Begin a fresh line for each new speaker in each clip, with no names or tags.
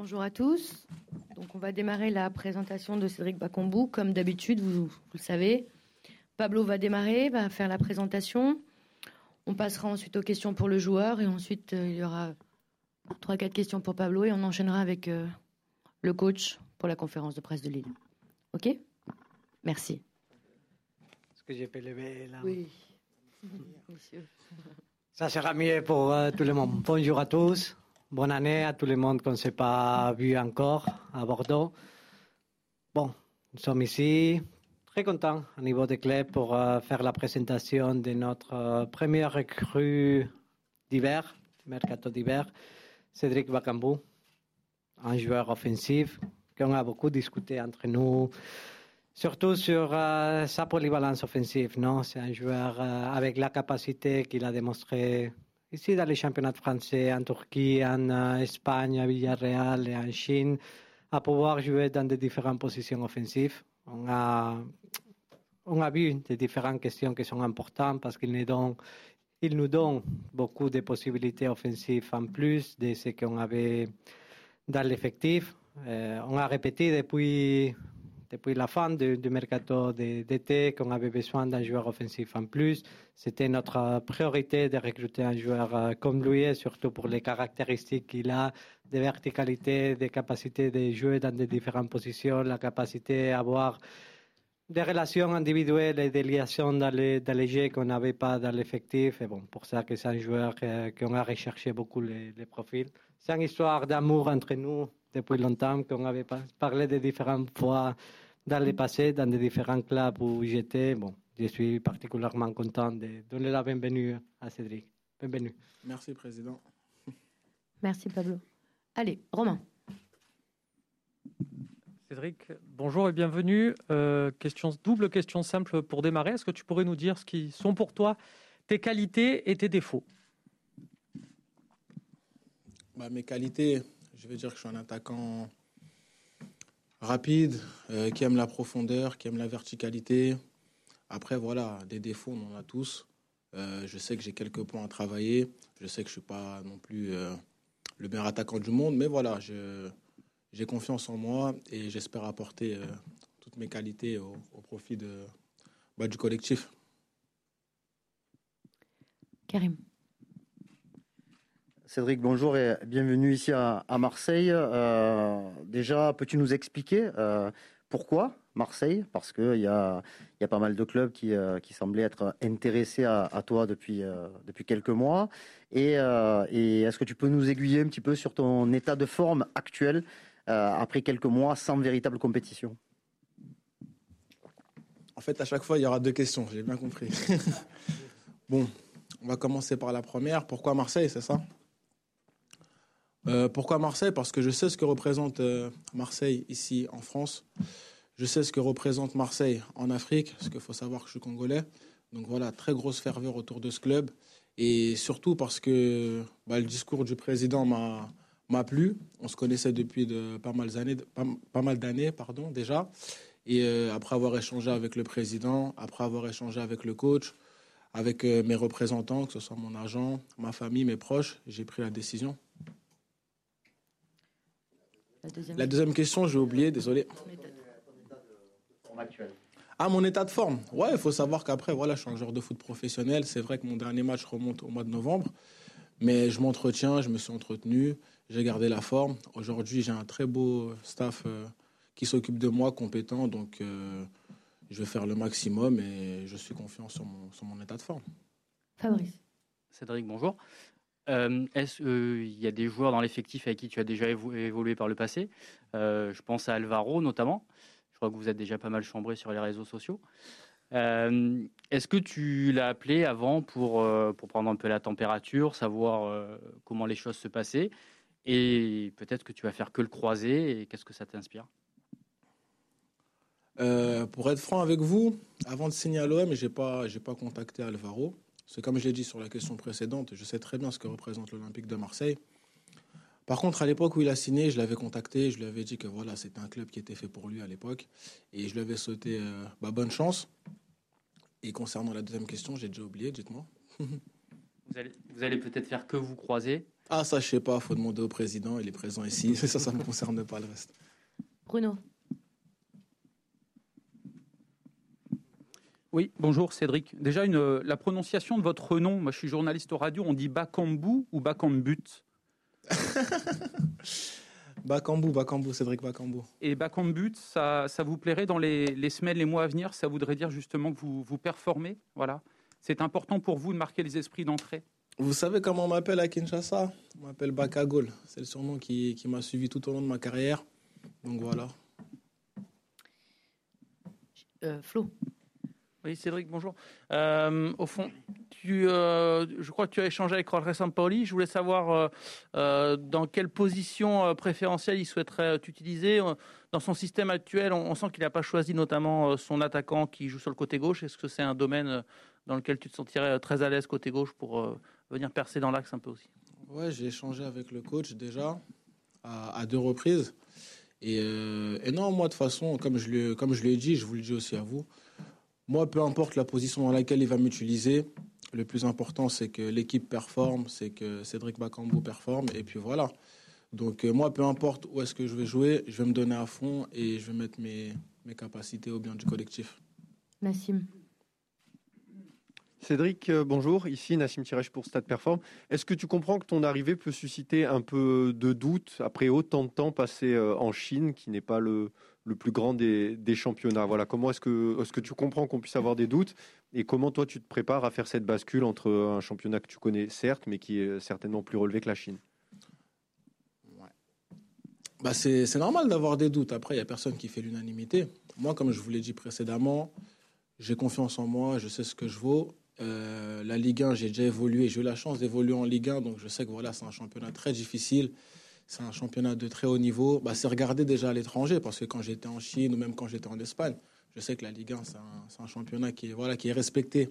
Bonjour à tous. Donc on va démarrer la présentation de Cédric Bacombou. Comme d'habitude, vous, vous, le savez. Pablo va démarrer, va faire la présentation. On passera ensuite aux questions pour le joueur et ensuite euh, il y aura trois, quatre questions pour Pablo et on enchaînera avec euh, le coach pour la conférence de presse de Lille. Ok? Merci.
Est-ce que j'ai pu lever là
Oui.
Monsieur. Ça sera mieux pour euh, tout le monde. Bonjour à tous. Bonne année à tout le monde qu'on ne s'est pas vu encore à Bordeaux. Bon, nous sommes ici très contents au niveau des club pour euh, faire la présentation de notre euh, première recrue d'hiver, mercato d'hiver, Cédric Bakambu, un joueur offensif qu'on a beaucoup discuté entre nous, surtout sur euh, sa polyvalence offensive. Non, c'est un joueur avec la capacité qu'il a démontré ici dans les championnats français, en Turquie, en euh, Espagne, à Villarreal et en Chine, à pouvoir jouer dans des différentes positions offensives. On a, vu des différentes questions qui sont importantes parce qu'ils nous donnent beaucoup de possibilités offensives en plus de ce qu'on avait dans l'effectif. Euh, on a répété depuis depuis la fin du, mercato d'été qu'on avait besoin d'un joueur offensif en plus. C'était notre priorité de recruter un joueur euh, comme lui, surtout pour les caractéristiques qu'il a, de verticalité, de capacité de jouer dans des différentes positions, la capacité à avoir des relations individuelles et des liaisons dans les, dans les jeux qu'on n'avait pas dans l'effectif. Et bon, pour ça que c'est un joueur qu'on a recherché beaucoup les, les profils. C'est une histoire d'amour entre nous depuis longtemps, qu'on avait parlé de différentes fois dans le passé, dans des différents clubs où j'étais. Bon, je suis particulièrement content de donner la bienvenue à Cédric. Bienvenue.
Merci, Président.
Merci, Pablo. Allez, Romain.
Cédric, bonjour et bienvenue. Euh, question, double question simple pour démarrer. Est-ce que tu pourrais nous dire ce qui sont pour toi tes qualités et tes défauts?
Bah, Mes qualités, je veux dire que je suis un attaquant rapide, euh, qui aime la profondeur, qui aime la verticalité. Après, voilà, des défauts, on en a tous. Euh, je sais que j'ai quelques points à travailler. Je sais que je ne suis pas non plus le meilleur attaquant du monde, mais voilà, j'ai confiance en moi et j'espère apporter euh, toutes mes qualités au, au profit de, bah, du collectif.
Karim.
Cédric, bonjour et bienvenue ici à, à Marseille. Euh, déjà, peux-tu nous expliquer euh, pourquoi Marseille? Parce qu'il y a, y a pas mal de clubs qui, euh, qui semblaient être intéressés à, à toi depuis, euh, depuis quelques mois. Et, euh, et est-ce que tu peux nous aiguiller un petit peu sur ton état de forme actuel euh, après quelques mois sans véritable compétition
En fait, à chaque fois, il y aura deux questions, j'ai bien compris. bon, on va commencer par la première. Pourquoi Marseille, c'est ça? Euh, pourquoi Marseille? Parce que je sais ce que représente euh, Marseille ici en France. Je sais ce que représente Marseille en Afrique, parce qu'il faut savoir que je suis congolais. Donc voilà, très grosse ferveur autour de ce club. Et surtout parce que bah, le discours du président m'a m'a plu. On se connaissait depuis de pas mal d'années, pas, pas mal d'années, pardon, déjà. Et euh, après avoir échangé avec le président, après avoir échangé avec le coach, avec euh, mes représentants, que ce soit mon agent, ma famille, mes proches, j'ai pris la décision.
La deuxième.
La deuxième question, j'ai oublié, désolé. Ah, mon état de forme. Ouais, il faut savoir qu'après, voilà, je suis un joueur de foot professionnel. C'est vrai que mon dernier match remonte au mois de novembre. Mais je m'entretiens, je me suis entretenu, j'ai gardé la forme. Aujourd'hui, j'ai un très beau staff euh, qui s'occupe de moi, compétent. Donc, euh, je vais faire le maximum et je suis confiant sur mon, sur mon état de forme.
Fabrice.
Cédric, bonjour. Euh, Est-ce qu'il y a des joueurs dans l'effectif avec qui tu as déjà évo- évolué par le passé? Euh, Je pense à Alvaro notamment. Je crois que vous êtes déjà pas mal chambré sur les réseaux sociaux. Euh, Est-ce que tu l'as appelé avant pour, euh, pour prendre un peu la température, savoir euh, comment les choses se passaient Et peut-être que tu vas faire que le croiser et qu'est-ce que ça t'inspire?
Pour être franc avec vous, avant de signer à l'OM, je n'ai pas, pas contacté Alvaro. C'est comme je l'ai dit sur la question précédente, je sais très bien ce que représente l'Olympique de Marseille. Par contre, à l'époque où il a signé, je l'avais contacté, je lui avais dit que voilà, c'était un club qui était fait pour lui à l'époque. Et je lui avais euh, bah, bonne chance. Et concernant la deuxième question, j'ai déjà oublié, dites-moi.
Vous allez, vous allez peut-être faire que vous croiser
Ah, ça, je sais pas, faut demander au président, il est présent ici. Ça, ça ne me concerne pas le reste.
Bruno.
Oui, bonjour Cédric. Déjà, une, la prononciation de votre nom, moi je suis journaliste radio, on dit Bakambu ou Bakambut
Bakambu, Bakambu, Cédric Bakambu.
Et Bakambut, ça, ça vous plairait dans les, les, semaines, les mois à venir? Ça voudrait dire justement que vous, vous performez? Voilà. C'est important pour vous de marquer les esprits d'entrée
Vous savez comment on m'appelle à Kinshasa? On m'appelle Bakagol. C'est le surnom qui, qui m'a suivi tout au long de ma carrière. Donc voilà.
Euh, Flo.
Oui, Cédric, bonjour. Euh, au fond, euh, je crois que tu as échangé avec Jorge Sampaoli. Je voulais savoir euh, dans quelle position préférentielle il souhaiterait t'utiliser. Dans son système actuel, on, sent qu'il n'a pas choisi notamment son attaquant qui joue sur le côté gauche. Est-ce que c'est un domaine dans lequel tu te sentirais très à l'aise côté gauche pour venir percer dans l'axe un peu aussi?
Ouais, j'ai échangé avec le coach déjà à, deux reprises. Et, non, moi de toute façon, comme je, comme je l'ai dit, je vous le dis aussi à vous, moi, peu importe la position dans laquelle il va m'utiliser, le plus important, c'est que l'équipe performe, c'est que Cédric Bakambu performe, et puis voilà. Donc euh, moi, peu importe où est-ce que je vais jouer, je vais me donner à fond et je vais mettre mes, mes capacités au bien du collectif.
Nassim.
Cédric, euh, bonjour. Ici Nassim Tirèche pour Stade Perform. Est-ce que tu comprends que ton arrivée peut susciter un peu de doute après autant de temps passé euh, en Chine, qui n'est pas le, le plus grand des, championnats. Voilà, comment est-ce que, est-ce que tu comprends qu'on puisse avoir des doutes et comment toi tu te prépares à faire cette bascule entre un championnat que tu connais certes, mais qui est certainement plus relevé que la Chine?
Bah c'est, c'est normal d'avoir des doutes. Après, il n'y a personne qui fait l'unanimité. Moi, comme je vous l'ai dit précédemment, j'ai confiance en moi, je sais ce que je vaux. Euh, la Ligue 1, j'ai déjà évolué, j'ai eu la chance d'évoluer en Ligue 1, donc je sais que voilà, c'est un championnat très difficile c'est un championnat de très haut niveau. Bah, c'est regardé déjà à l'étranger, parce que quand j'étais en Chine ou même quand j'étais en Espagne, je sais que la Ligue 1, c'est un, un, championnat qui est, voilà, qui est respecté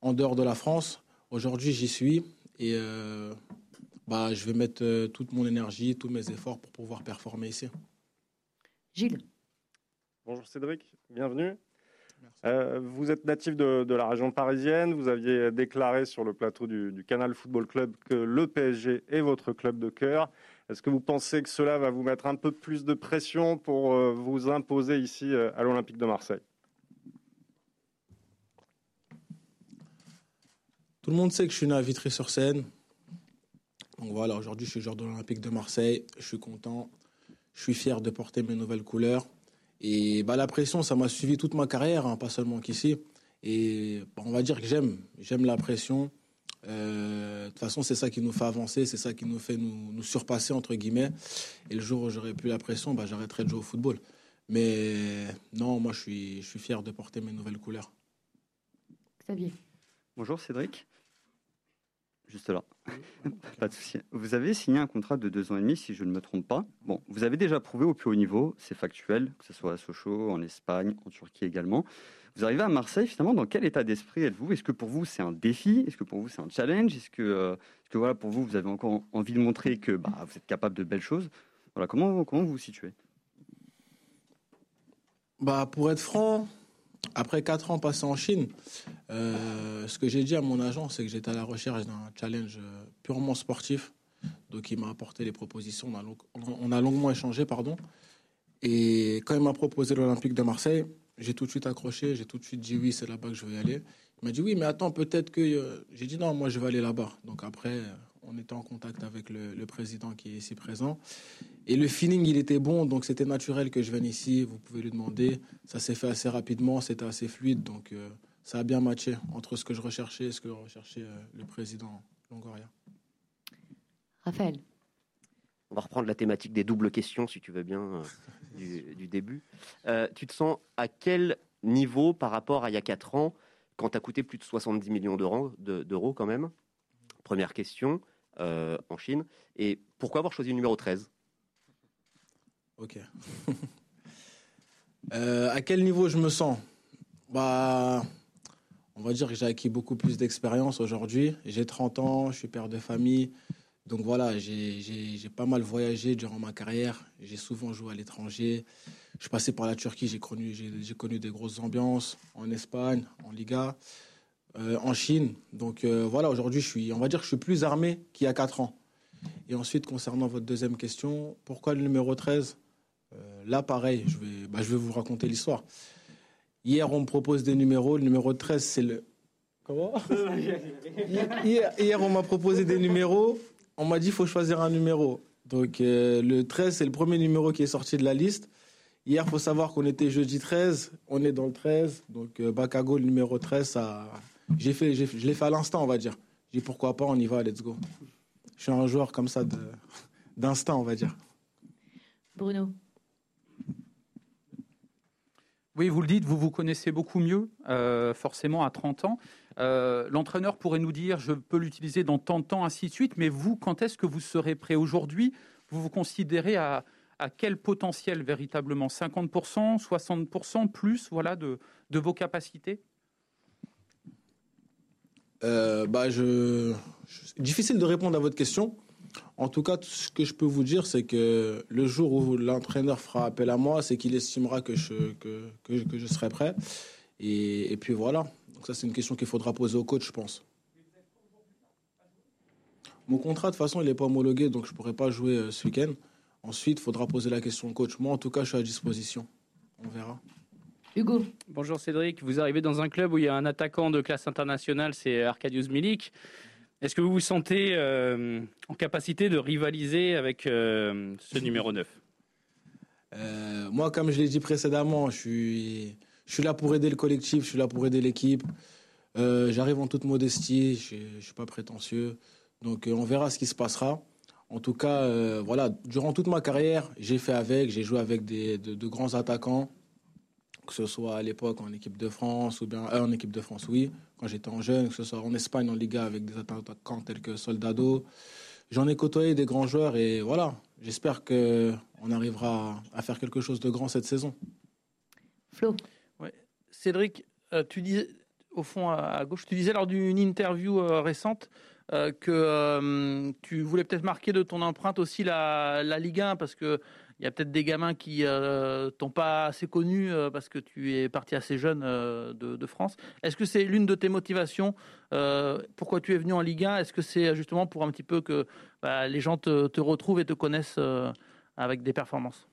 en dehors de la France. Aujourd'hui, j'y suis et euh, bah, je vais mettre euh, toute mon énergie, tous mes efforts pour pouvoir performer ici.
Gilles.
Bonjour Cédric, bienvenue. Euh, vous êtes natif de, de, la région parisienne. Vous aviez déclaré sur le plateau du, du, Canal Football Club que le PSG est votre club de cœur. Est-ce que vous pensez que cela va vous mettre un peu plus de pression pour euh, vous imposer ici euh, à l'Olympique de Marseille?
Tout le monde sait que je suis né à Vitry-sur-Seine. Donc voilà, aujourd'hui je suis joueur de l'Olympique de Marseille. Je suis content. Je suis fier de porter mes nouvelles couleurs. Et bah, la pression, ça m'a suivi toute ma carrière, hein, pas seulement qu'ici. Et bah, on va dire que j'aime. J'aime la pression. Euh, de toute façon, c'est ça qui nous fait avancer, c'est ça qui nous fait nous, nous, surpasser, entre guillemets. Et le jour où j'aurai plus la pression, bah, j'arrêterai de jouer au football. Mais non, moi, je suis, je suis fier de porter mes nouvelles couleurs.
Xavier.
Bonjour Cédric. Juste là. pas de souci. Vous avez signé un contrat de deux ans et demi, si je ne me trompe pas. Bon, vous avez déjà prouvé au plus haut niveau, c'est factuel, que ce soit à Sochaux, en Espagne, en Turquie également. Vous arrivez à Marseille, finalement, dans quel état d'esprit êtes-vous? Est-ce que pour vous, c'est un défi? Est-ce que pour vous, c'est un challenge? Est-ce que, euh, est que voilà, pour vous, vous avez encore envie de montrer que bah, vous êtes capable de belles choses? Voilà, comment, comment vous vous situez?
Bah, Pour être franc, après quatre ans passés en Chine, euh, ce que j'ai dit à mon agent, c'est que j'étais à la recherche d'un challenge euh, purement sportif. Donc, il m'a apporté les propositions. On a, on a longuement échangé, pardon. Et quand il m'a proposé l'Olympique de Marseille, j'ai tout de suite accroché, j'ai tout de suite dit oui, c'est là-bas que je y aller. Il m'a dit oui, mais attends, peut-être que. Euh, j'ai dit non, moi je vais aller là-bas. Donc après, on était en contact avec le, président qui est ici présent. Et le feeling, il était bon, donc c'était naturel que je vienne ici. Vous pouvez lui demander. Ça s'est fait assez rapidement, c'était assez fluide, donc euh, ça a bien matché entre ce que je recherchais et ce que recherchait euh, le président Longoria.
Raphaël.
On va reprendre la thématique des doubles questions, si tu veux bien, euh, du, du, début. Euh, tu te sens à quel niveau par rapport à il y a 4 ans, quand tu as coûté plus de 70 millions d'euros, d'euros quand même? Première question, euh, en Chine. Et pourquoi avoir choisi le numéro 13
Ok. à quel niveau je me sens? Bah, On va dire que j'ai acquis beaucoup plus d'expérience aujourd'hui. J'ai 30 ans, je suis père de famille. Donc voilà, j'ai pas mal voyagé durant ma carrière. J'ai souvent joué à l'étranger. Je suis passé par la Turquie, j'ai connu, connu des grosses ambiances en Espagne, en Liga, euh, en Chine. Donc euh, voilà, aujourd'hui, je suis, on va dire que je suis plus armé qu'il y a 4 ans. Et ensuite, concernant votre deuxième question, pourquoi le numéro 13 euh, Là, pareil, je vais, bah, je vais vous raconter l'histoire. Hier, on me propose des numéros. Le numéro 13, c'est le. Comment? Hier, hier, on m'a proposé des numéros. On m'a dit qu'il faut choisir un numéro. Donc, euh, le 13, c'est le premier numéro qui est sorti de la liste. Hier, il faut savoir qu'on était jeudi 13. On est dans le 13. Donc, euh, Bakago, le numéro 13, ça... j'ai fait, je l'ai fait à l'instant, on va dire. J'ai dit pourquoi pas, on y va, let's go. Je suis un joueur comme ça d'instinct, on va dire.
Bruno
Oui, vous le dites, vous vous connaissez beaucoup mieux, euh, forcément à 30 ans. Euh, l'entraîneur pourrait nous dire, je peux l'utiliser dans tant de temps, ainsi de suite, mais vous, quand est-ce que vous serez prêt? Aujourd'hui Vous vous considérez à, quel potentiel véritablement? 50%, 60%, plus voilà, de, vos capacités?
Euh, bah je... Difficile de répondre à votre question. En tout cas, ce que je peux vous dire, c'est que le jour où l'entraîneur fera appel à moi, c'est qu'il estimera que je, que, que, serai prêt. Et puis voilà. Donc ça, c'est une question qu'il faudra poser au coach, je pense. Mon contrat, de toute façon, il n'est pas homologué, donc je ne pourrai pas jouer euh, ce week-end. Ensuite, il faudra poser la question au coach. Moi, en tout cas, je suis à disposition. On verra.
Hugo.
Bonjour Cédric. Vous arrivez dans un club où il y a un attaquant de classe internationale, c'est Arkadiusz Milik. Est-ce que vous vous sentez euh, en capacité de rivaliser avec euh, ce numéro 9
Moi, comme je l'ai dit précédemment, je suis je suis là pour aider le collectif, je suis là pour aider l'équipe. Euh, j'arrive en toute modestie, je ne suis pas prétentieux. Donc euh, on verra ce qui se passera. En tout cas, euh, voilà, durant toute ma carrière, j'ai fait avec, j'ai joué avec des, de, grands attaquants, que ce soit à l'époque en équipe de France, ou bien en équipe de France, oui, quand j'étais en jeune, que ce soit en Espagne, en Liga, avec des attaquants tels que Soldado. J'en ai côtoyé des grands joueurs et voilà, j'espère qu'on arrivera à faire quelque chose de grand cette saison.
Flo
Cédric, euh, tu disais, au fond à gauche, tu disais lors d'une interview euh, récente euh, que tu voulais peut-être marquer de ton empreinte aussi la, Ligue 1 parce que il y a peut-être des gamins qui t'ont pas assez connu parce que tu es parti assez jeune de, France. Est-ce que c'est l'une de tes motivations Pourquoi tu es venu en Ligue 1 Est-ce que c'est justement pour un petit peu que bah, les gens te, retrouvent et te connaissent avec des performances?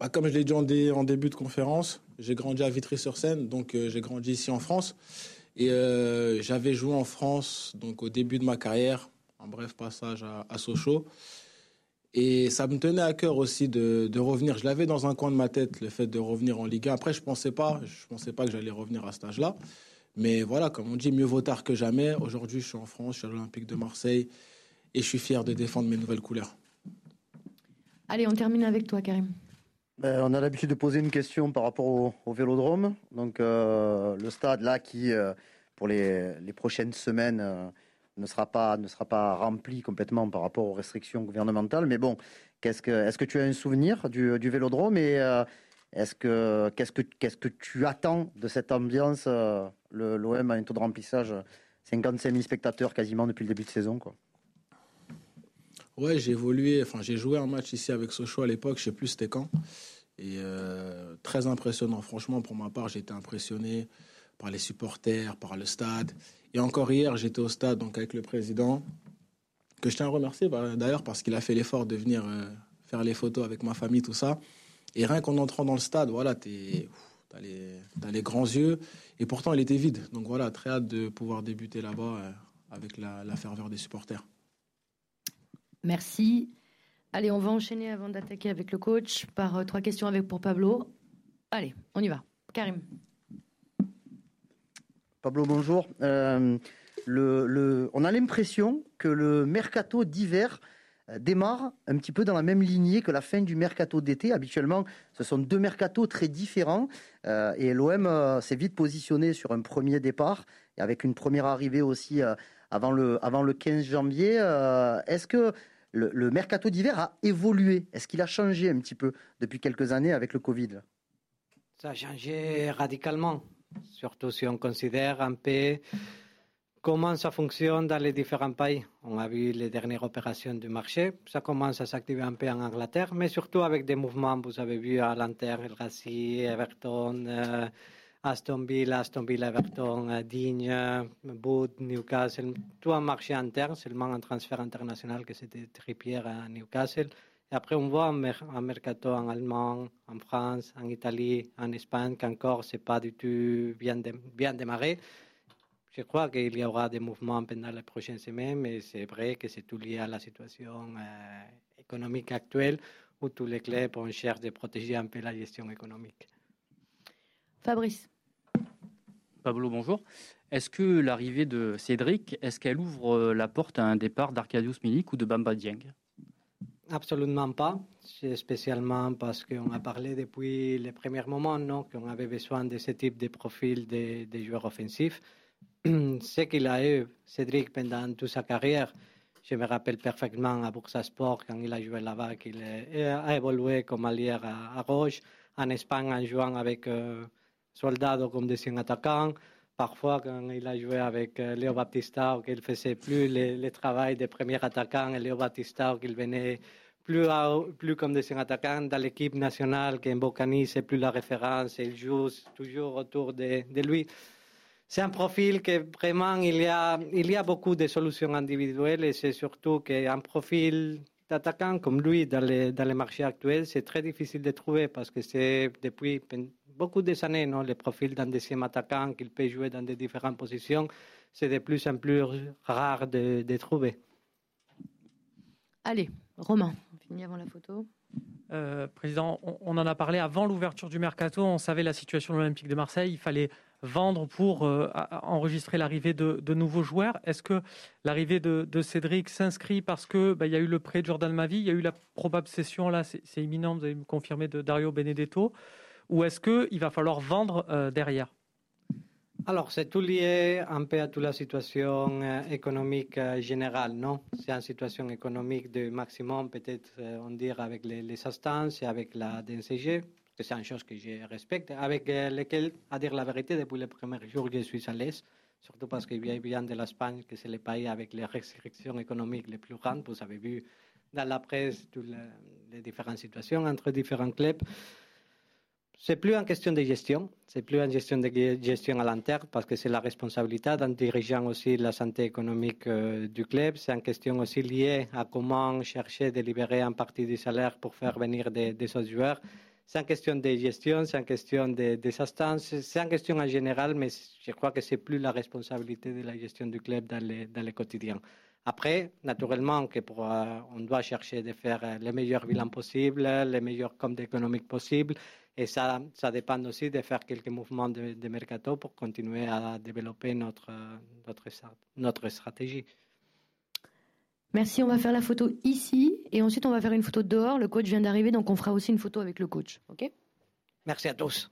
Bah, Comme je l'ai dit en, début de conférence, j'ai grandi à Vitry-sur-Seine, donc euh, j'ai grandi ici en France. Et euh, j'avais joué en France donc au début de ma carrière, un bref passage à, Sochaux. Et ça me tenait à cœur aussi de, revenir. Je l'avais dans un coin de ma tête, le fait de revenir en Ligue 1. Après, je ne pensais pas, pensais pas que j'allais revenir à cet âge-là. Mais voilà, comme on dit, mieux vaut tard que jamais. Aujourd'hui, je suis en France, je suis à l'Olympique de Marseille et je suis fier de défendre mes nouvelles couleurs.
Allez, on termine avec toi, Karim.
Ben, on a l'habitude de poser une question par rapport au, vélodrome. Donc, euh, le stade là qui, euh, pour les, prochaines semaines, euh, ne, sera pas, ne sera pas rempli complètement par rapport aux restrictions gouvernementales. Mais bon, qu'est-ce que, est-ce que tu as un souvenir du, vélodrome et est-ce que, qu'est-ce, que, que tu attends de cette ambiance L'OM a un taux de remplissage 55 000 spectateurs quasiment depuis le début de saison. Quoi.
Ouais, j'ai évolué. Enfin, j'ai joué un match ici avec Sochaux à l'époque. Je sais plus c'était quand. Et euh, très impressionnant. Franchement, pour ma part, j'ai été impressionné par les supporters, par le stade. Et encore hier, j'étais au stade donc avec le président, que je tiens à remercier bah, d'ailleurs parce qu'il a fait l'effort de venir euh, faire les photos avec ma famille, tout ça. Et rien qu'en entrant dans le stade, voilà, tu as, les grands yeux. Et pourtant, il était vide. Donc voilà, très hâte de pouvoir débuter là-bas euh, avec la ferveur des supporters.
Merci. Allez, on va enchaîner avant d'attaquer avec le coach par euh, trois questions avec pour Pablo. Allez, on y va. Karim.
Pablo, bonjour. Euh, on a l'impression que le mercato d'hiver euh, démarre un petit peu dans la même lignée que la fin du mercato d'été. Habituellement, ce sont deux mercatos très différents et l'OM s'est vite positionné sur un premier départ et avec une première arrivée aussi avant, le, avant le 15 janvier. Est-ce que le, mercato d'hiver a évolué? Est-ce qu'il a changé un petit peu depuis quelques années avec le Covid?
Ça a changé radicalement, surtout si on considère un peu comment ça fonctionne dans les différents pays. On a vu les dernières opérations du marché, ça commence à s'activer un peu en Angleterre, mais surtout avec des mouvements, vous avez vu à l'Inter, El Gassi, Everton, euh, Aston Villa, Aston Villa, Everton, Digne, Boot, Newcastle, tout un marché interne, seulement un transfert international que c'était Trippier à Newcastle. Et après, on voit un mercato en Allemagne, en France, en Italie, en Espagne, qu'encore, ce n'est pas du tout bien, bien démarré. Je crois qu'il y aura des mouvements pendant les prochaines semaines, mais c'est vrai que c'est tout lié à la situation euh, économique actuelle où tous les clubs on cherche de protéger un peu la gestion économique.
Fabrice.
Pablo, bonjour. Est-ce que l'arrivée de Cédric, est-ce qu'elle ouvre euh, la porte à un départ d'Arcadius Milik ou de Bamba Dieng?
Absolument pas, spécialement parce qu'on a parlé depuis les premiers moments qu'on avait besoin de ce type de profil de, de joueurs offensifs. ce qu'il a eu, Cédric, pendant toute sa carrière, je me rappelle parfaitement à Bursa Sport, quand il a joué là-bas, qu'il a évolué comme allié à, à Roche, en Espagne en jouant avec euh, Soldado comme deuxième attaquant. Parfois, quand il a joué avec euh, Léo Baptista, qu'il faisait plus le, travail des premiers attaquants, et Léo Baptista, qu'il venait plus, plus comme deuxième attaquant dans l'équipe nationale, qu'en Bocani, c'est plus la référence, il joue toujours autour de, de lui c'est un profil que vraiment, il y a, il y a beaucoup de solutions individuelles et c'est surtout qu'un profil d'attaquant comme lui dans les, dans les marchés actuels, c'est très difficile de trouver parce que c'est depuis beaucoup d'années, non, les profils d'un deuxième attaquant qu'il peut jouer dans des différentes positions, c'est de plus en plus rare de, de trouver.
Allez, Romain, on finit avant la photo.
Euh, président, on, on, en a parlé avant l'ouverture du mercato. On savait la situation de l'Olympique de Marseille. Il fallait vendre pour euh, enregistrer l'arrivée de, nouveaux joueurs. Est-ce que l'arrivée de, Cédric s'inscrit parce que bah, il y a eu le prêt de Jordan Mavi, il y a eu la probable cession là, c'est imminent, vous avez me confirmé de Dario Benedetto, ou est-ce qu'il va falloir vendre euh, derrière?
Alors, c'est tout lié un peu à toute la situation euh, économique générale, non? C'est une situation économique de maximum, peut-être, on dirait, avec les, les instances et avec la DNCG c'est une chose que je respecte, avec euh, lequel, à dire la vérité, depuis le premier jour, je suis à l'aise, surtout parce qu'il vient de l'Espagne, que c'est le pays avec les restrictions économiques les plus grandes. Vous avez vu dans la presse toutes les, différentes situations entre différents clubs. C'est plus une question de gestion, c'est plus une question de gestion à l'interne parce que c'est la responsabilité d'un dirigeant aussi la santé économique euh, du club. C'est une question aussi liée à comment chercher de libérer une partie du salaire pour faire venir des, autres joueurs c'est une question de gestion, c'est une question de, des instances, c'est une question en général, mais je crois que c'est plus la responsabilité de la gestion du club dans le, dans le quotidien. Après, naturellement, que pour, euh, on doit chercher de faire euh, les meilleurs bilans possibles, les meilleurs comptes économiques possibles, et ça, ça dépend aussi de faire quelques mouvements de, de mercato pour continuer à développer notre, notre, notre stratégie.
Merci, on va faire la photo ici et ensuite on va faire une photo dehors. Le coach vient d'arriver, donc on fera aussi une photo avec le coach. OK?
Merci à tous.